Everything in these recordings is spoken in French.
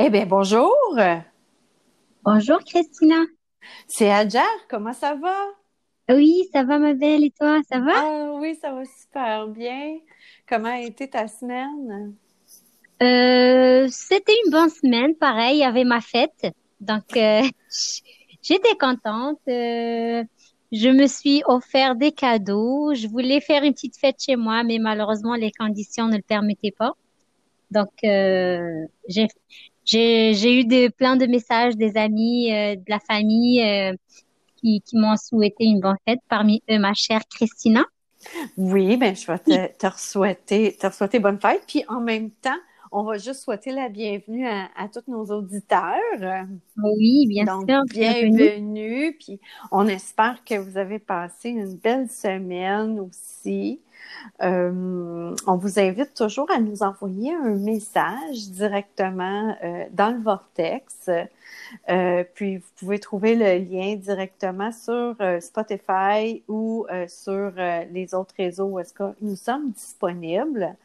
Eh bien, bonjour. Bonjour Christina. C'est Adjar, comment ça va? Oui, ça va ma belle et toi, ça va? Ah oui, ça va super bien. Comment a été ta semaine? Euh, c'était une bonne semaine, pareil, il y avait ma fête. Donc, euh, j'étais contente. Euh, je me suis offert des cadeaux. Je voulais faire une petite fête chez moi, mais malheureusement, les conditions ne le permettaient pas. Donc, euh, j'ai j'ai eu de, plein de messages des amis, euh, de la famille euh, qui, qui m'ont souhaité une bonne fête. Parmi eux, ma chère Christina. Oui, ben je vais te, te souhaiter, te souhaiter bonne fête. Puis en même temps, on va juste souhaiter la bienvenue à, à tous nos auditeurs. Oui, bien Donc, sûr. Bienvenue. Puis on espère que vous avez passé une belle semaine aussi. Euh, on vous invite toujours à nous envoyer un message directement euh, dans le Vortex. Euh, puis vous pouvez trouver le lien directement sur Spotify ou sur les autres réseaux où est-ce que nous sommes disponibles.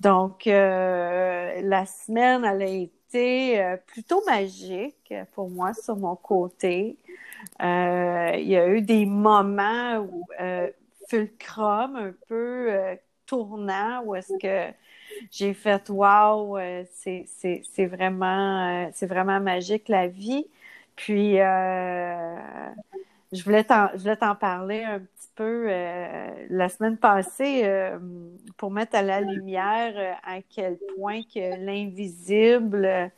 Donc, la semaine, elle a été plutôt magique pour moi sur mon côté. il y a eu des moments où un peu tournant, où est-ce que j'ai fait wow, euh, c'est vraiment, euh, vraiment magique la vie. Puis euh, je voulais t'en parler un petit peu la semaine passée pour mettre à la lumière à quel point que l'invisible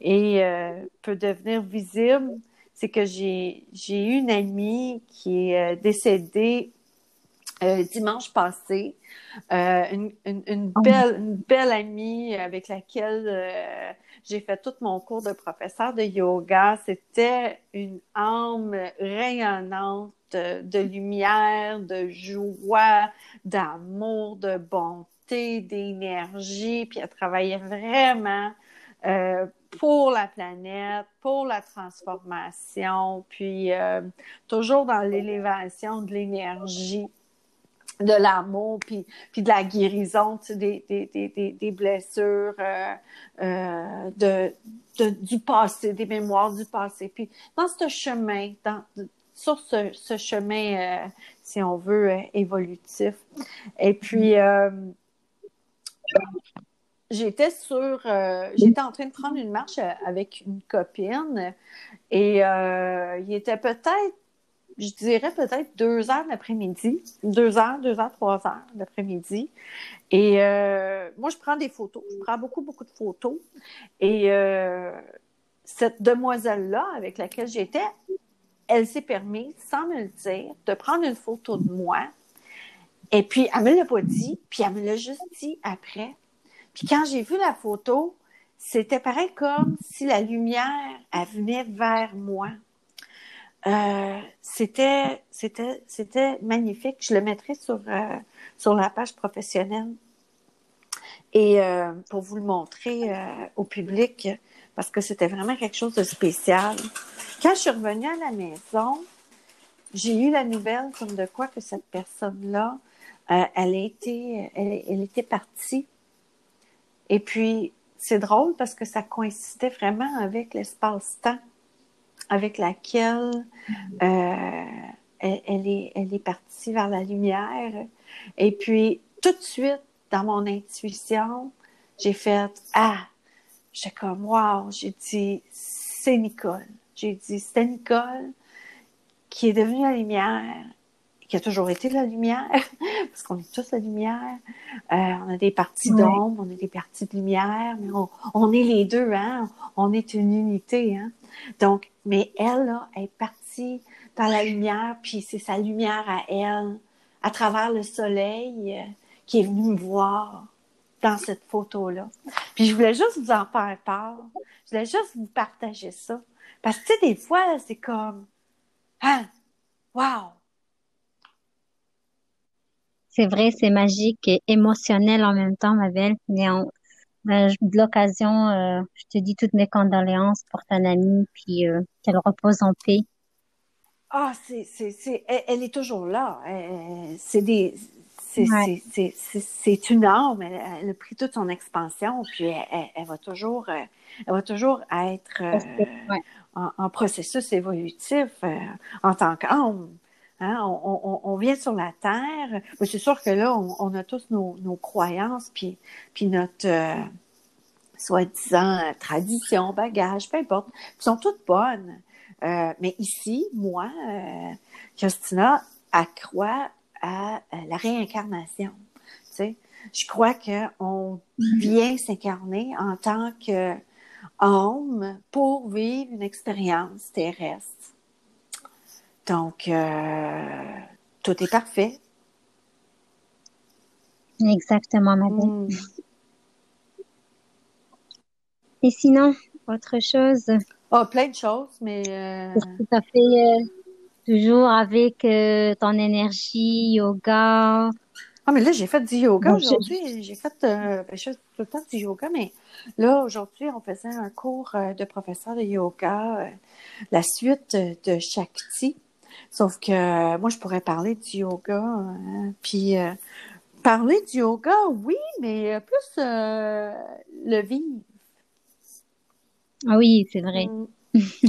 peut devenir visible. C'est que j'ai eu une amie qui est décédée euh, dimanche passé, euh, une, une, une, oh. belle, une belle amie avec laquelle euh, j'ai fait tout mon cours de professeur de yoga. C'était une âme rayonnante de, lumière, de joie, d'amour, de bonté, d'énergie. Puis elle travaillait vraiment euh, pour la planète, pour la transformation, puis euh, toujours dans l'élévation de l'énergie de l'amour, puis, puis de la guérison, des, des, des, des blessures euh, euh, de, du passé, des mémoires du passé. Puis dans ce chemin, dans, sur ce, ce chemin, euh, si on veut, évolutif. Et puis, j'étais sur, j'étais en train de prendre une marche avec une copine et il était peut-être je dirais peut-être deux heures l'après-midi, deux heures, deux heures, trois heures l'après-midi. Et euh, moi, je prends des photos, je prends beaucoup, beaucoup de photos. Et euh, cette demoiselle-là avec laquelle j'étais, elle s'est permis, sans me le dire, de prendre une photo de moi. Et puis, elle me l'a pas dit, puis elle me l'a juste dit après. Puis quand j'ai vu la photo, c'était pareil comme si la lumière, elle venait vers moi. Euh, c'était, c'était, c'était magnifique. Je le mettrai sur, euh, sur la page professionnelle. Et euh, pour vous le montrer au public, parce que c'était vraiment quelque chose de spécial. Quand je suis revenue à la maison, j'ai eu la nouvelle comme de quoi que cette personne-là, elle, était, elle, elle était partie. Et puis, c'est drôle parce que ça coïncidait vraiment avec l'espace-temps avec laquelle euh, elle, est, elle est partie vers la lumière. Et puis, tout de suite, dans mon intuition, j'ai fait Ah, j'étais comme Wow, j'ai dit c'est Nicole. J'ai dit c'est Nicole qui est devenue la lumière, qui a toujours été la lumière, parce qu'on est tous la lumière. Euh, on a des parties d'ombre, on a des parties de lumière, mais on, on, est les deux, hein? On est une unité, hein? Donc, mais elle, là, est partie dans la lumière, puis c'est sa lumière à elle, à travers le soleil, euh, qui est venu me voir dans cette photo-là. Puis je voulais juste vous en faire part. Je voulais juste vous partager ça. Parce que, tu sais, des fois, c'est comme, ah, wow! C'est vrai, c'est magique et émotionnel en même temps, ma belle. Mais on, ben, de l'occasion, euh, je te dis toutes mes condoléances pour ta amie, puis euh, qu'elle repose en paix. Ah, c'est, c'est, c'est, elle, est toujours là. C'est des, c'est une arme. Elle, a pris toute son expansion, puis elle, va toujours, elle va toujours être en, processus évolutif en tant qu'âme. Hein, on, vient sur la terre. C'est sûr que là, on, a tous nos, croyances, puis, puis notre euh, soi-disant tradition, bagage, peu importe. Elles sont toutes bonnes. Euh, mais ici, moi, euh, Christina, accroît à la réincarnation. Tu sais, je crois qu'on vient s'incarner en tant qu'homme pour vivre une expérience terrestre. Donc, euh, tout est parfait. Exactement, madame. Mm. Et sinon, autre chose? Oh, plein de choses, mais... Euh... Tout à fait, euh, toujours avec euh, ton énergie, yoga? Ah, mais là, j'ai fait du yoga aujourd'hui. J'ai fait, ben, je fais tout le temps du yoga, mais là, aujourd'hui, on faisait un cours de professeur de yoga, la suite de Shakti. Sauf que euh, moi, je pourrais parler du yoga. Hein, puis euh, parler du yoga, oui, mais euh, plus le vivre. Ah oui, c'est vrai. Mm.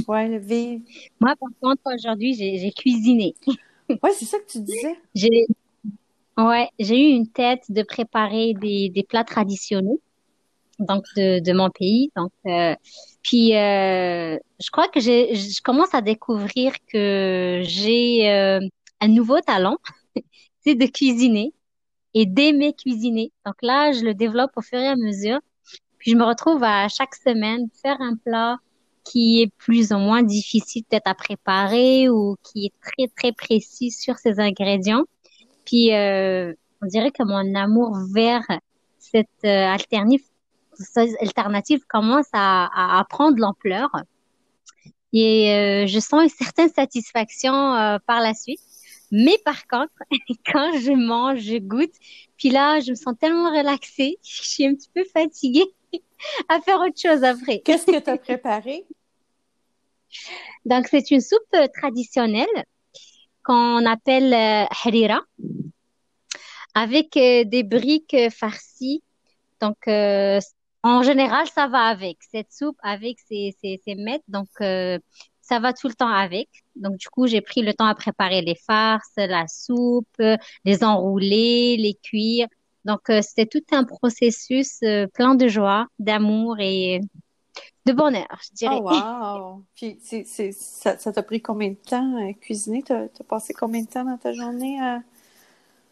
Oui, le vivre. Moi, par contre, aujourd'hui, j'ai cuisiné. oui, c'est ça que tu disais. J'ai ouais, j'ai eu une tête de préparer des, des plats traditionnels donc de, de mon pays. Donc, puis, euh, je crois que je commence à découvrir que j'ai euh, un nouveau talent, c'est de cuisiner et d'aimer cuisiner. Donc là, je le développe au fur et à mesure. Puis je me retrouve à chaque semaine faire un plat qui est plus ou moins difficile peut-être à préparer ou qui est très très précis sur ses ingrédients. Puis euh, on dirait que mon amour vers cette euh, alternative alternative commence à, à, prendre l'ampleur. Et euh, je sens une certaine satisfaction euh, par la suite. Mais par contre, quand je mange, je goûte, puis là, je me sens tellement relaxée, je suis un petit peu fatiguée à faire autre chose après. Qu'est-ce que tu as préparé? Donc, c'est une soupe traditionnelle qu'on appelle euh, harira, avec des briques farcies. Donc, en général, ça va avec. Cette soupe avec ses, ses, ses mets, donc euh, ça va tout le temps avec. Donc du coup, j'ai pris le temps à préparer les farces, la soupe, les enrouler, les cuire. Donc euh, c'était tout un processus euh, plein de joie, d'amour et de bonheur, je dirais. Oh wow! Puis c'est, c'est, ça, ça t'a pris combien de temps à cuisiner? T'as, as passé combien de temps dans ta journée à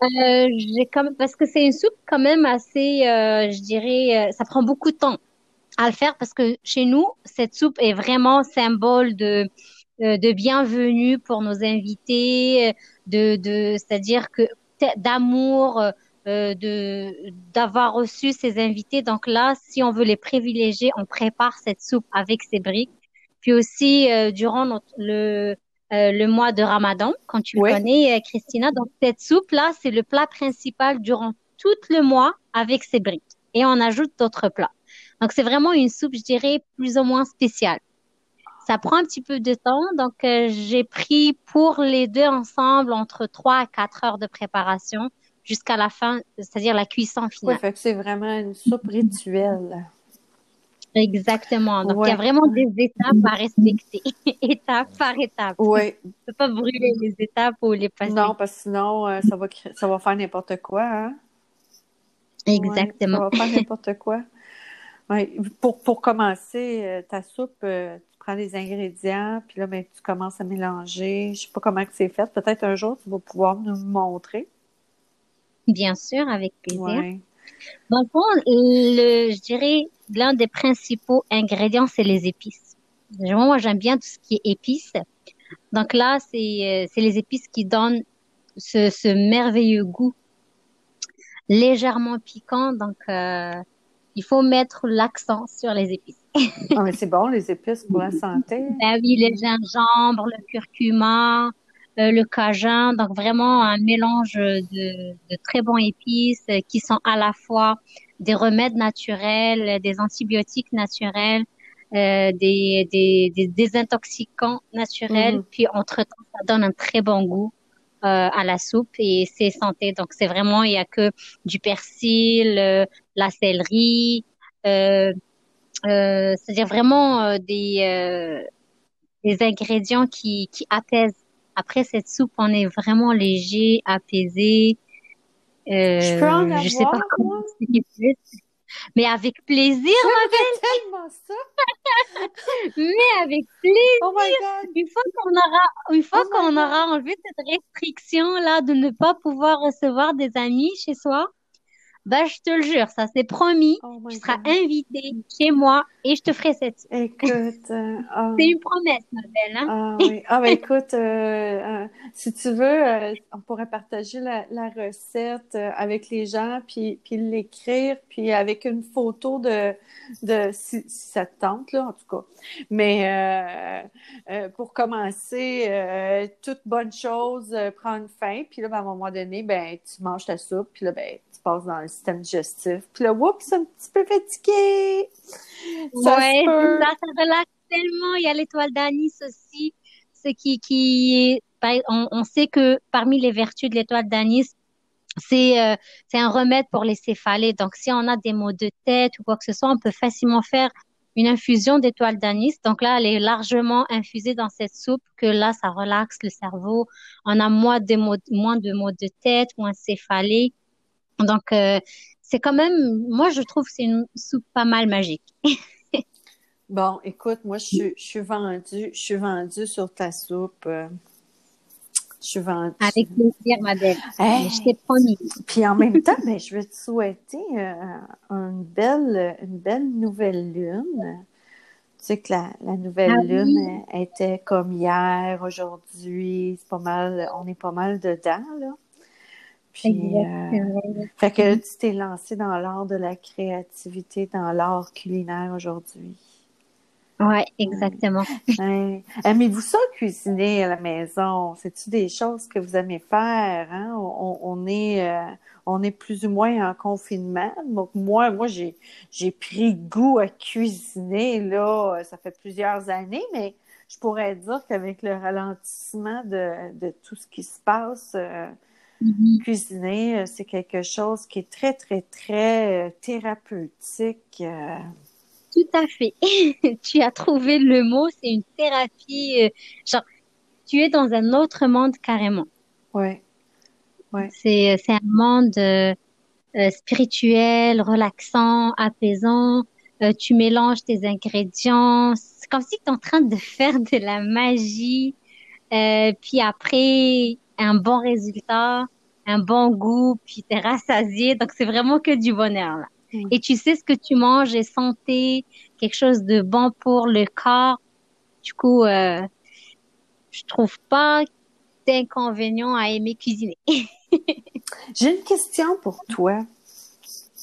euh, j'ai comme parce que c'est une soupe quand même assez, euh, je dirais, euh, ça prend beaucoup de temps à le faire parce que chez nous, cette soupe est vraiment symbole de euh, de bienvenue pour nos invités, de de c'est-à-dire que d'amour, euh, de d'avoir reçu ces invités. Donc là, si on veut les privilégier, on prépare cette soupe avec ces briques. Puis aussi durant notre, le euh, le mois de Ramadan, quand tu le connais, euh, Christina. Donc, cette soupe-là, c'est le plat principal durant tout le mois avec ses briques. Et on ajoute d'autres plats. Donc, c'est vraiment une soupe, je dirais, plus ou moins spéciale. Ça prend un petit peu de temps. Donc, euh, j'ai pris pour les deux ensemble entre trois à quatre heures de préparation jusqu'à la fin, c'est-à-dire la cuisson finale. Oui, fait que c'est vraiment une soupe rituelle. Exactement. Donc, il y a vraiment des étapes à respecter, étape par étape. Oui. Tu ne peux pas brûler les étapes ou les passer. Non, parce que sinon, euh, ça, va, ça va faire n'importe quoi. Hein? Exactement. ça va faire n'importe quoi. Ouais. Pour, pour commencer, euh, ta soupe, euh, tu prends les ingrédients, puis là, ben, tu commences à mélanger. Je ne sais pas comment c'est fait. Peut-être un jour, tu vas pouvoir nous montrer. Bien sûr, avec plaisir. Dans le fond, le, je dirais, l'un des principaux ingrédients, c'est les épices. Moi, j'aime bien tout ce qui est épices. Donc là, c'est euh, les épices qui donnent ce, ce merveilleux goût légèrement piquant. Donc, euh, il faut mettre l'accent sur les épices. ah, mais c'est bon, les épices pour la santé. Ben oui, le gingembre, le curcuma, euh, le cajun. Donc, vraiment un mélange de, de très bons épices qui sont à la fois des remèdes naturels, des antibiotiques naturels, euh, des, des, des désintoxicants naturels. Mhm. Puis entre-temps, ça donne un très bon goût. à la soupe et c'est santé. Donc c'est vraiment il y a que du persil, la céleri, c'est-à-dire vraiment des des ingrédients qui qui apaisent. Après cette soupe, on est vraiment léger, apaisé. Je peux en avoir, sais pas comment mais avec plaisir, ma belle. tellement ça. Mais avec plaisir. Oh my God. Une fois qu'on aura, une fois oh qu'on aura enlevé cette restriction là de ne pas pouvoir recevoir des amis chez soi, bah, je te le jure, ça c'est promis. Oh tu seras invité chez moi et je te ferai cette. Écoute, euh, oh. c'est une promesse, ma belle. Hein? Ah oui. Ah ben écoute, euh, euh, si tu veux, on pourrait partager la, la recette avec les gens, puis, puis l'écrire, puis avec une photo de, de si, si, ça te tente là, en tout cas. Mais pour commencer, toute bonne chose prend une fin, puis là, ben, à un moment donné, ben tu manges ta soupe, puis là, ben tu passes dans le système digestif. Puis là, oups, un petit peu fatigué. Ça ouais, ça, ça relaxe tellement. Il y a l'étoile d'anis aussi. Ce qui, qui on, on, sait que parmi les vertus de l'étoile d'anis, c'est euh, c'est un remède pour les céphalées. Donc, si on a des maux de tête ou quoi que ce soit, on peut facilement faire une infusion d'étoile d'anis. Donc là, elle est largement infusée dans cette soupe que là, ça relaxe le cerveau. On a moins de maux, moins de maux de tête, moins céphalées. Donc, euh, c'est quand même, moi, je trouve que c'est une soupe pas mal magique. bon, écoute, moi, je suis, je suis vendue, je suis vendue sur ta soupe. Euh, je suis vendue. Avec plaisir, ma belle. je t'ai promis. Puis en même temps, ben, je veux te souhaiter euh, une belle, une belle nouvelle lune. Tu sais que la, la nouvelle ah lune était comme hier, aujourd'hui, c'est pas mal, on est pas mal dedans, là. Puis, euh, fait que tu t'es lancé dans l'art de la créativité, dans l'art culinaire aujourd'hui. Oui, exactement. Aimez-vous ça cuisiner à la maison? C'est-tu des choses que vous aimez faire? Hein? On, est, euh, on est plus ou moins en confinement. Donc, moi, moi j'ai, j'ai pris goût à cuisiner, là, ça fait plusieurs années, mais je pourrais dire qu'avec le ralentissement de, de tout ce qui se passe, euh, Mm-hmm. Cuisiner, euh, c'est quelque chose qui est très, très, très euh, thérapeutique. Euh. Tout à fait. tu as trouvé le mot, c'est une thérapie. genre, tu es dans un autre monde carrément. Ouais. Ouais. C'est, c'est un monde spirituel, relaxant, apaisant. tu mélanges tes ingrédients. C'est comme si tu es en train de faire de la magie. puis après, un bon résultat, un bon goût, puis t'es rassasié. Donc, c'est vraiment que du bonheur, là. Et tu sais ce que tu manges est santé, quelque chose de bon pour le corps? Du coup, euh, je trouve pas d'inconvénient à aimer cuisiner. j'ai une question pour toi.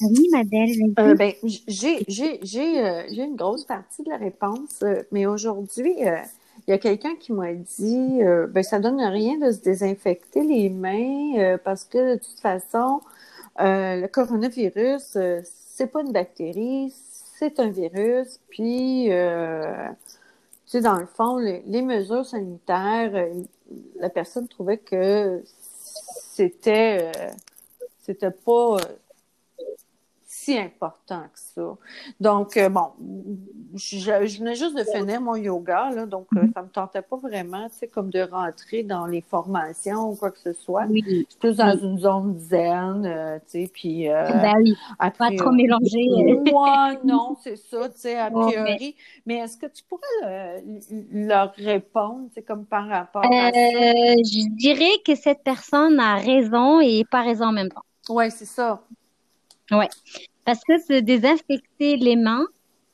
Oui, ma belle. Euh, ben, j'ai, j'ai, j'ai, euh, j'ai une grosse partie de la réponse, euh, mais aujourd'hui, euh, il y a quelqu'un qui m'a dit euh, ben ça donne rien de se désinfecter les mains euh, parce que de toute façon euh, le coronavirus euh, c'est pas une bactérie c'est un virus puis tu sais dans le fond les, les mesures sanitaires la personne trouvait que c'était c'était pas si important que ça. Donc, euh, bon, je, je, venais juste de finir mon yoga, là, donc euh, ça me tentait pas vraiment, tu sais, comme de rentrer dans les formations ou quoi que ce soit. Oui. Je suis plus dans une zone zen, euh, tu sais, puis... ben oui, pas trop mélanger. Moi, non, c'est ça, tu sais, a priori. mais, est-ce que tu pourrais leur répondre, tu sais, comme par rapport à ça? Je dirais que cette personne a raison et pas raison en même temps. Oui, c'est ça. Ouais. Parce que se désinfecter les mains,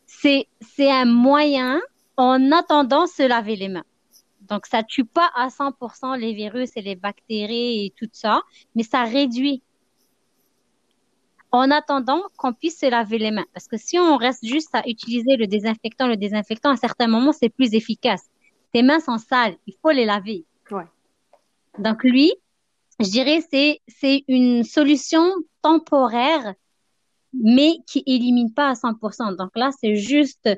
c'est, c'est un moyen en attendant se laver les mains. Donc, ça tue pas à 100% les virus et les bactéries et tout ça, mais ça réduit en attendant qu'on puisse se laver les mains. Parce que si on reste juste à utiliser le désinfectant, le désinfectant, à certains moments, c'est plus efficace. Tes mains sont sales, il faut les laver. Ouais. Donc, lui, je dirais, c'est, c'est une solution temporaire mais qui élimine pas à 100%. Donc là, c'est juste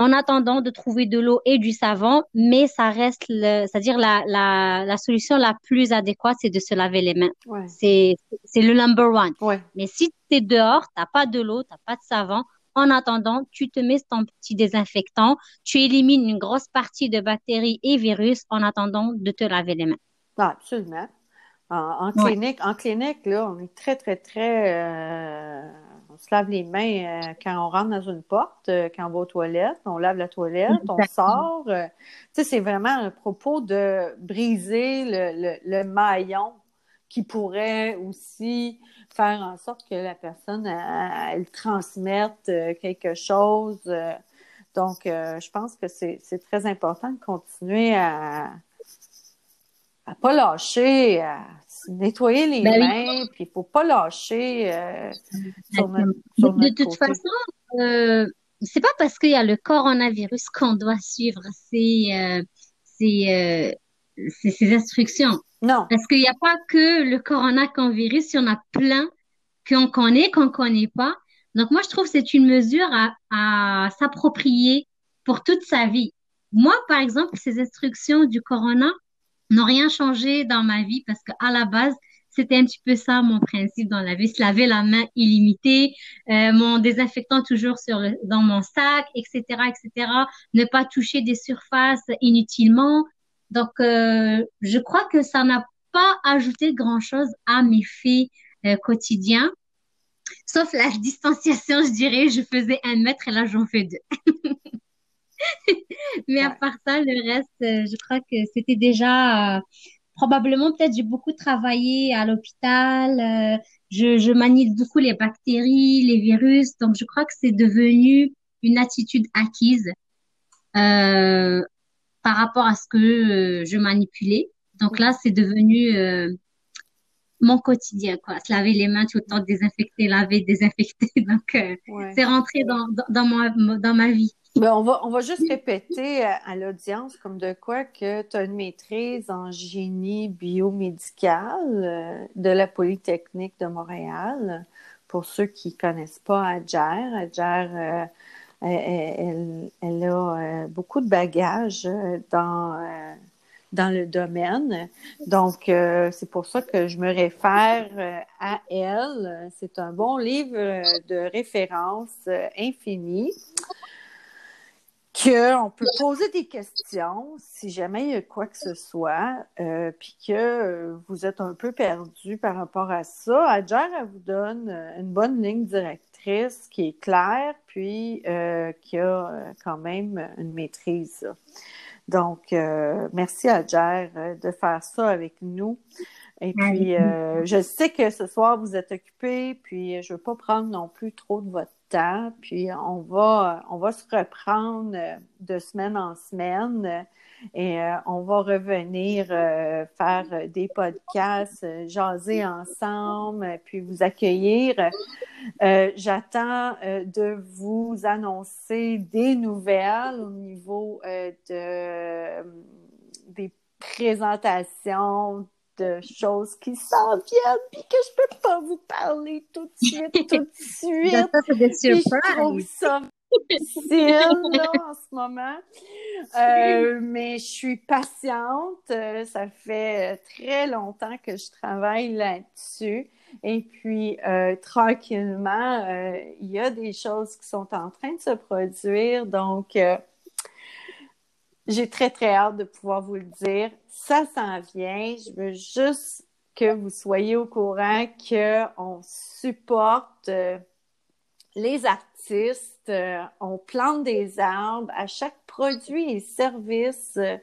en attendant de trouver de l'eau et du savon, mais ça reste, c'est-à-dire la, la, la solution la plus adéquate, c'est de se laver les mains. Ouais. C'est, le number one. Ouais. Mais si tu es dehors, t'as pas de l'eau, t'as pas de savon, en attendant, tu te mets ton petit désinfectant, tu élimines une grosse partie de bactéries et virus en attendant de te laver les mains. Ah, absolument. En, en clinique, en clinique, là, on est très, très, très euh, se lave les mains euh, quand on rentre dans une porte, euh, quand on va aux toilettes, on lave la toilette, on sort. Euh, tu sais, c'est vraiment un propos de briser le, le, le, maillon qui pourrait aussi faire en sorte que la personne, elle, elle transmette quelque chose. Donc, je pense que c'est très important de continuer à à pas lâcher, à nettoyer les ben mains, puis il faut pas lâcher euh, sur notre, sur notre De toute côté. façon, euh, c'est pas parce qu'il y a le coronavirus qu'on doit suivre ces, euh, ces, euh, ces, ces, instructions. Non. Parce qu'il n'y a pas que le coronavirus, il y en a plein qu'on connaît, qu'on connaît pas. Donc moi, je trouve que c'est une mesure à, à s'approprier pour toute sa vie. Moi, par exemple, ces instructions du corona, n'ont rien changé dans ma vie parce qu'à la base, c'était un petit peu ça mon principe dans la vie, se laver la main illimitée, euh, mon désinfectant toujours sur le, dans mon sac, etc., etc. Ne pas toucher des surfaces inutilement. Donc, euh, je crois que ça n'a pas ajouté grand-chose à mes faits euh, quotidiens. Sauf la distanciation, je dirais, je faisais un mètre et là j'en fais deux. Mais à part ça, le reste, euh, je crois que c'était déjà euh, probablement peut-être j'ai beaucoup travaillé à l'hôpital. Euh, je, je manie beaucoup les bactéries, les virus, donc je crois que c'est devenu une attitude acquise euh, par rapport à ce que je manipulais. Donc là, c'est devenu mon quotidien, quoi. Se laver les mains tout le temps, désinfecter, laver, désinfecter. Donc, ouais. c'est rentré dans, dans, dans, ma, dans ma vie. Ben, on, va, on va juste répéter à, l'audience comme de quoi que tu as une maîtrise en génie biomédical euh, de la Polytechnique de Montréal. Pour ceux qui ne connaissent pas Adjer, Adjer, euh, elle, a euh, beaucoup de bagages dans, dans le domaine. Donc, c'est pour ça que je me réfère à elle. C'est un bon livre de référence infini qu'on peut poser des questions si jamais il y a quoi que ce soit, euh, puis que euh, vous êtes un peu perdu par rapport à ça. Adjer, elle vous donne euh, une bonne ligne directrice qui est claire, puis euh, qui a euh, quand même une maîtrise. Donc, euh, merci Adjer de faire ça avec nous. Et puis, je sais que ce soir, vous êtes occupé, puis je ne veux pas prendre non plus trop de votre temps, puis on va, on va se reprendre de semaine en semaine et euh, on va revenir euh, faire des podcasts, euh, jaser ensemble, puis vous accueillir. J'attends de vous annoncer des nouvelles au niveau de des présentations de choses qui s'en viennent puis que je peux pas vous parler tout de suite, tout de suite. je trouve ça difficile là, en ce moment. Euh, mais je suis patiente. Euh, ça fait très longtemps que je travaille là-dessus. Et puis, euh, tranquillement, euh, il y a des choses qui sont en train de se produire. Donc, euh, j'ai très, très hâte de pouvoir vous le dire. Ça s'en vient. Je veux juste que vous soyez au courant qu'on supporte euh, les artistes, euh, on plante des arbres à chaque produit et service euh,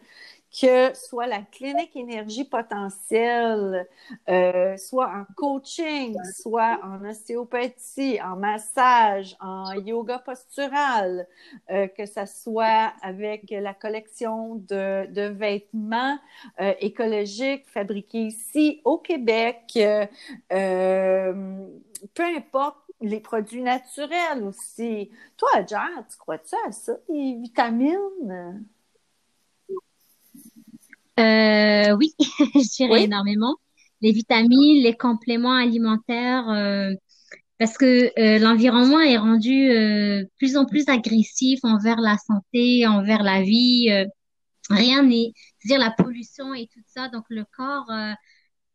que soit la clinique énergie potentielle, euh, soit en coaching, soit en ostéopathie, en massage, en yoga postural, euh, que ça soit avec la collection de, de vêtements euh, écologiques fabriqués ici au Québec, euh, peu importe les produits naturels aussi. Toi, Jar, tu crois-tu à ça, les vitamines? Euh, oui, je dirais oui. énormément. Les vitamines, les compléments alimentaires, euh, parce que euh, l'environnement est rendu euh, plus en plus agressif envers la santé, envers la vie. Euh, rien n'est, c'est-à-dire la pollution et tout ça. Donc le corps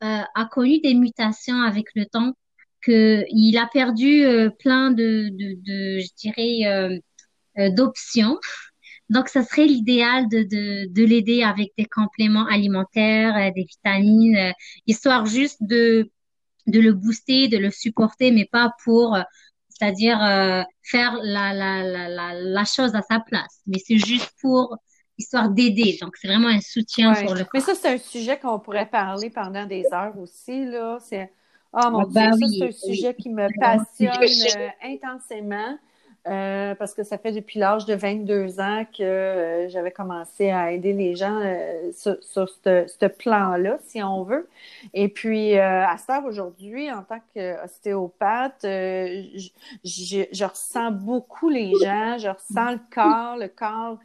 a connu des mutations avec le temps, que il a perdu plein de, de, de, je dirais, d'options. Donc, ça serait l'idéal de, de, de l'aider avec des compléments alimentaires, des vitamines, histoire juste de de le booster, de le supporter, mais pas pour, euh, c'est-à-dire euh, faire la, la, la, la, chose à sa place. Mais c'est juste pour histoire d'aider. Donc, c'est vraiment un soutien sur le Mais ça, c'est un sujet qu'on pourrait parler pendant des heures aussi, là. C'est, oh mon ah, Dieu, ben c'est un sujet qui me passionne euh, intensément. Euh, parce que ça fait depuis l'âge de 22 ans que euh, j'avais commencé à aider les gens euh, sur, ce plan-là, si on veut. Et puis, à ce stade aujourd'hui, en tant qu'ostéopathe, je, je, ressens beaucoup les gens, je ressens le corps, le corps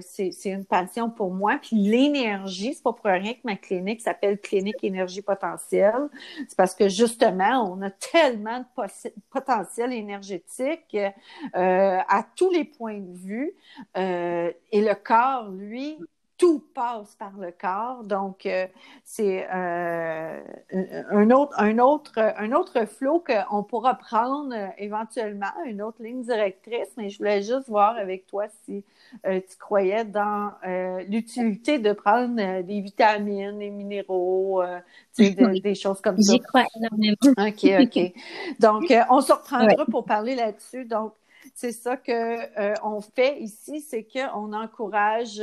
c'est une passion pour moi. Puis l'énergie, c'est pas pour rien que ma clinique s'appelle Clinique Énergie Potentielle. C'est parce que justement, on a tellement de potentiel énergétique euh, à tous les points de vue. Euh, et le corps, lui, tout passe par le corps. Donc, euh, c'est euh, un autre, un autre, un autre flot qu'on pourra prendre euh, éventuellement, une autre ligne directrice, mais je voulais juste voir avec toi si tu croyais dans l'utilité de prendre des vitamines, des minéraux, des choses comme ça. J'y crois énormément. OK, OK. Donc, on se reprendra pour parler là-dessus. Donc, c'est ça que on fait ici, c'est qu'on encourage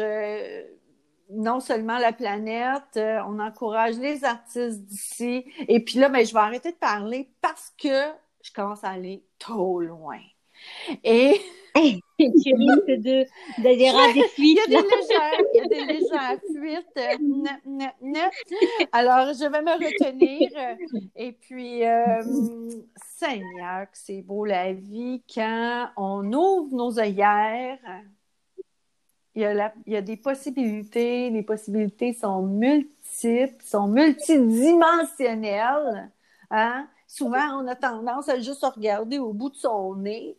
non seulement la planète, euh, on encourage les artistes d'ici. Et puis là, ben, je vais arrêter de parler parce que je commence à aller trop loin. Et tu risques de, des Il y a des légères, il y a des légères fuites. Alors, je vais me retenir. Et puis, euh, Seigneur, que c'est beau la vie quand on ouvre nos œillères il y, a il y a des possibilités, les possibilités sont multiples, sont multidimensionnelles. Hein? Souvent, on a tendance à juste regarder au bout de son nez.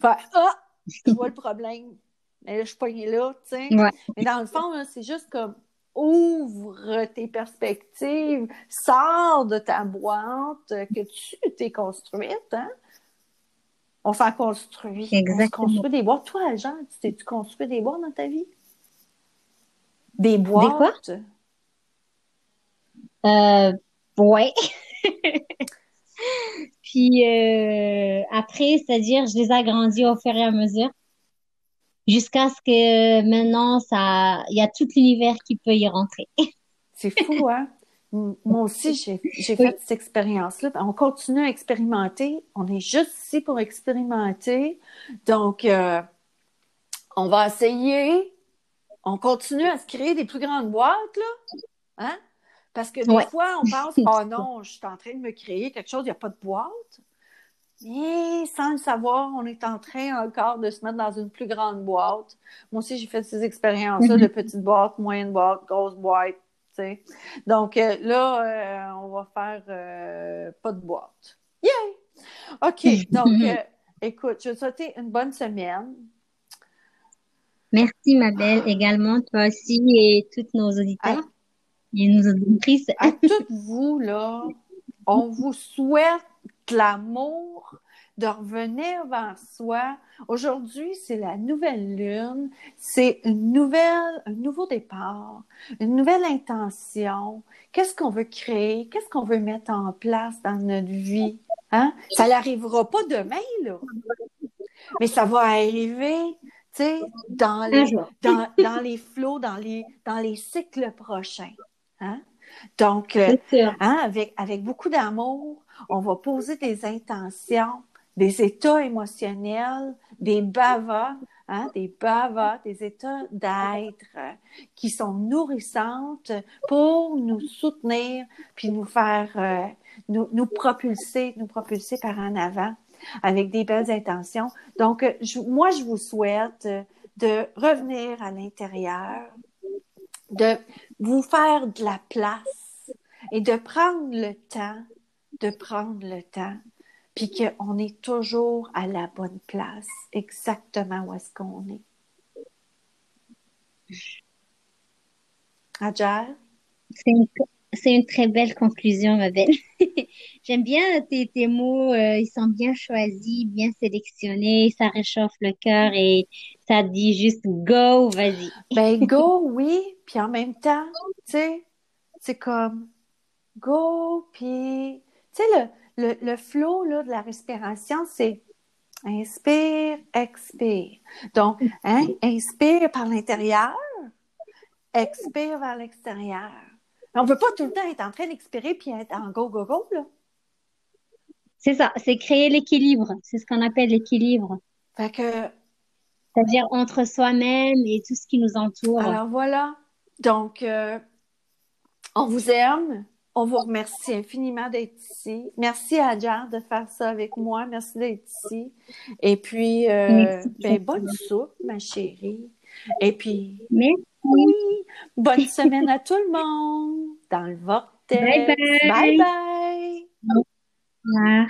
Enfin, ah, je vois le problème. Mais là, je suis pognée là, tu sais. Mais dans le fond, c'est juste comme ouvre tes perspectives, sors de ta boîte que tu t'es construite, hein? On s'en construit. Exactement. On construit des boîtes. Toi, Jean, tu tu construis des boîtes dans ta vie? Des boîtes? Des quoi? Euh, ouais. Puis euh, après, c'est-à-dire, je les agrandis au fur et à mesure jusqu'à ce que maintenant, ça, il y a tout l'univers qui peut y rentrer. C'est fou, hein? moi aussi, j'ai fait cette expérience-là. On continue à expérimenter. On est juste ici pour expérimenter. Donc, euh, on va essayer. On continue à se créer des plus grandes boîtes, là. Hein? Parce que des fois, on pense, oh non, je suis en train de me créer quelque chose, il n'y a pas de boîte. Et sans le savoir, on est en train encore de se mettre dans une plus grande boîte. Moi aussi, j'ai fait ces expériences-là de petites boîtes, moyennes boîtes, grosses boîtes, donc euh, là, euh, on va faire euh, pas de boîte. Yay! OK. Donc, écoute, je vais te souhaiter une bonne semaine. Merci, ma belle, également, toi aussi et toutes nos auditeurs À toutes vous, là, on vous souhaite l'amour, de revenir vers soi. Aujourd'hui, c'est la nouvelle lune, c'est une nouvelle, un nouveau départ, une nouvelle intention. Qu'est-ce qu'on veut créer? Qu'est-ce qu'on veut mettre en place dans notre vie? Hein? Ça n'arrivera pas demain, là. Mais ça va arriver, tu sais, dans les, dans, dans les flots, dans les, dans les cycles prochains. Hein? Donc, euh, hein, avec, avec beaucoup d'amour, on va poser des intentions des états émotionnels, des bavas, hein, des bavas, des états d'être qui sont nourrissantes pour nous soutenir puis nous faire, euh, nous, nous, propulser, nous propulser par en avant avec des belles intentions. Donc, moi, je vous souhaite de revenir à l'intérieur, de vous faire de la place et de prendre le temps, de prendre le temps puis qu'on est toujours à la bonne place, exactement où est-ce qu'on est. une, très belle conclusion, ma belle. J'aime bien tes, tes mots, euh, ils sont bien choisis, bien sélectionnés, ça réchauffe le cœur et ça dit juste go, vas-y. Ben go, oui, puis en même temps, tu sais, c'est comme go, puis tu sais, le, le, le flow là, de la respiration, c'est inspire, expire. Donc, hein, inspire par l'intérieur, expire vers l'extérieur. On ne peut pas tout le temps être en train d'expirer puis être en go, go, go, là. C'est ça, c'est créer l'équilibre. C'est ce qu'on appelle l'équilibre. Fait que. C'est-à-dire entre soi-même et tout ce qui nous entoure. Alors voilà. Donc, euh, on vous aime. On vous remercie infiniment d'être ici. Merci à Jar de faire ça avec moi. Merci d'être ici. Et puis, euh, ben, bonne soupe, ma chérie. Et puis, Merci. Bonne semaine à tout le monde dans le vortex. Bye bye. Bye bye. Au revoir.